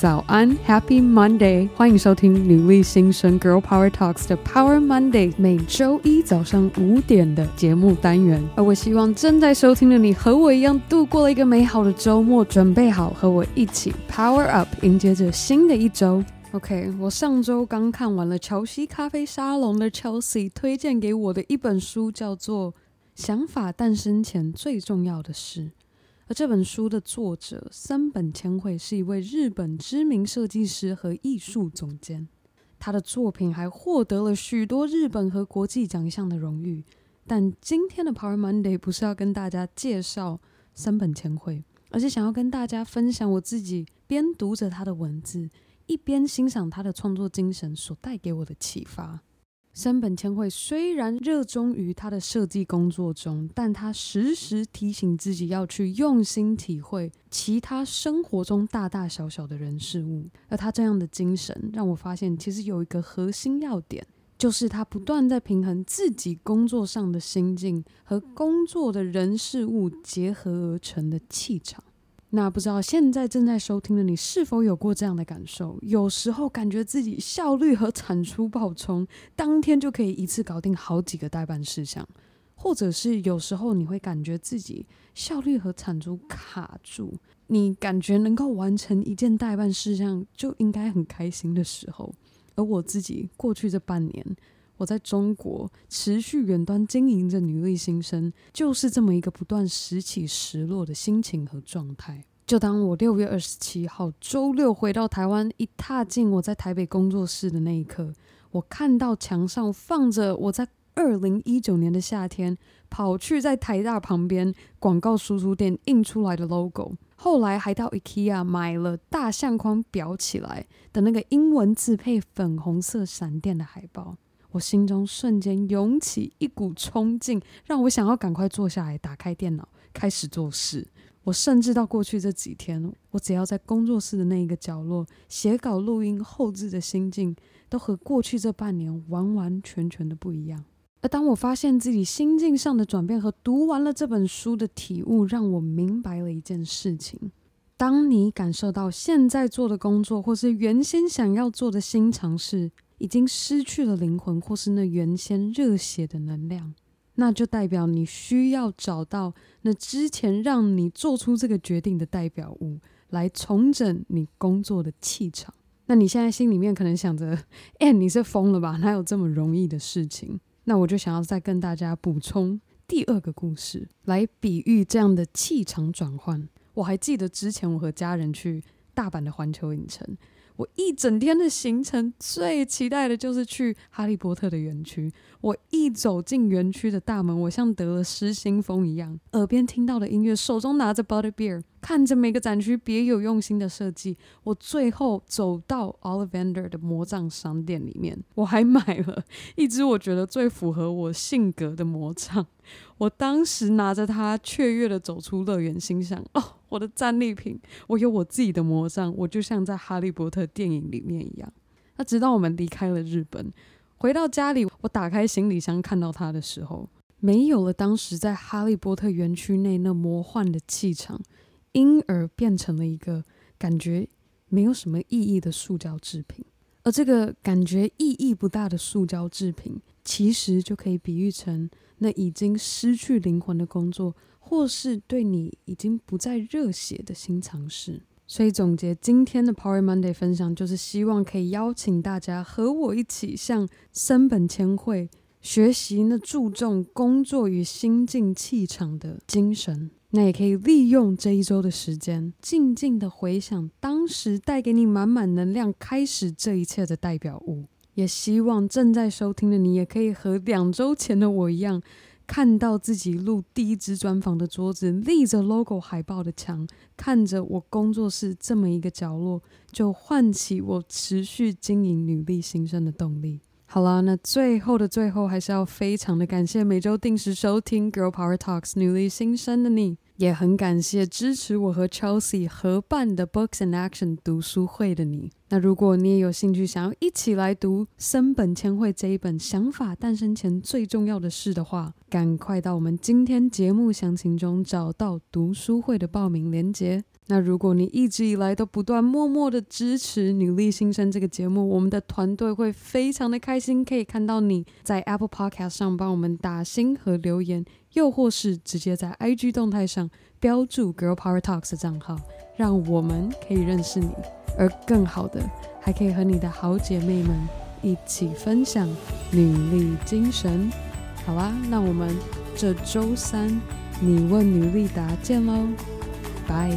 早安，Happy Monday！欢迎收听女力新生 Girl Power Talks 的 Power Monday，每周一早上五点的节目单元。而我希望正在收听的你和我一样度过了一个美好的周末，准备好和我一起 Power Up，迎接着新的一周。OK，我上周刚看完了乔西咖啡沙龙的 Chelsea 推荐给我的一本书，叫做《想法诞生前最重要的事》。而这本书的作者森本千惠是一位日本知名设计师和艺术总监，他的作品还获得了许多日本和国际奖项的荣誉。但今天的 Power Monday 不是要跟大家介绍森本千惠，而是想要跟大家分享我自己边读着他的文字，一边欣赏他的创作精神所带给我的启发。山本千惠虽然热衷于他的设计工作中，但他时时提醒自己要去用心体会其他生活中大大小小的人事物。而他这样的精神，让我发现其实有一个核心要点，就是他不断在平衡自己工作上的心境和工作的人事物结合而成的气场。那不知道现在正在收听的你是否有过这样的感受？有时候感觉自己效率和产出爆冲，当天就可以一次搞定好几个待办事项；或者是有时候你会感觉自己效率和产出卡住，你感觉能够完成一件待办事项就应该很开心的时候。而我自己过去这半年，我在中国持续远端经营着女力新生，就是这么一个不断时起时落的心情和状态。就当我六月二十七号周六回到台湾，一踏进我在台北工作室的那一刻，我看到墙上放着我在二零一九年的夏天跑去在台大旁边广告输出店印出来的 logo，后来还到 IKEA 买了大相框裱起来的那个英文字配粉红色闪电的海报。我心中瞬间涌起一股冲劲，让我想要赶快坐下来，打开电脑，开始做事。我甚至到过去这几天，我只要在工作室的那一个角落写稿、录音、后置的心境，都和过去这半年完完全全的不一样。而当我发现自己心境上的转变和读完了这本书的体悟，让我明白了一件事情：当你感受到现在做的工作，或是原先想要做的新尝试，已经失去了灵魂，或是那原先热血的能量，那就代表你需要找到那之前让你做出这个决定的代表物，来重整你工作的气场。那你现在心里面可能想着，哎，你是疯了吧？哪有这么容易的事情？那我就想要再跟大家补充第二个故事，来比喻这样的气场转换。我还记得之前我和家人去大阪的环球影城。我一整天的行程最期待的就是去哈利波特的园区。我一走进园区的大门，我像得了失心疯一样，耳边听到的音乐，手中拿着 Butter Beer，看着每个展区别有用心的设计。我最后走到 Olivander 的魔杖商店里面，我还买了一支我觉得最符合我性格的魔杖。我当时拿着它，雀跃地走出乐园，心想：哦。我的战利品，我有我自己的魔杖，我就像在哈利波特电影里面一样。那直到我们离开了日本，回到家里，我打开行李箱看到它的时候，没有了当时在哈利波特园区内那魔幻的气场，因而变成了一个感觉没有什么意义的塑胶制品。而这个感觉意义不大的塑胶制品，其实就可以比喻成那已经失去灵魂的工作。或是对你已经不再热血的新尝试，所以总结今天的 Power Monday 分享，就是希望可以邀请大家和我一起向森本千惠学习那注重工作与心境气场的精神。那也可以利用这一周的时间，静静的回想当时带给你满满能量、开始这一切的代表物。也希望正在收听的你，也可以和两周前的我一样。看到自己录第一支专访的桌子，立着 logo 海报的墙，看着我工作室这么一个角落，就唤起我持续经营女力新生的动力。好啦，那最后的最后，还是要非常的感谢每周定时收听 Girl Power Talks 女力新生的你，也很感谢支持我和 Chelsea 合办的 Books and Action 读书会的你。那如果你也有兴趣想要一起来读森本千惠这一本《想法诞生前最重要的事》的话，赶快到我们今天节目详情中找到读书会的报名链接。那如果你一直以来都不断默默的支持《女力新生》这个节目，我们的团队会非常的开心，可以看到你在 Apple Podcast 上帮我们打星和留言，又或是直接在 IG 动态上标注 Girl Power Talks 的账号，让我们可以认识你。而更好的，还可以和你的好姐妹们一起分享女力精神。好啦，那我们这周三你问女力答见喽，拜。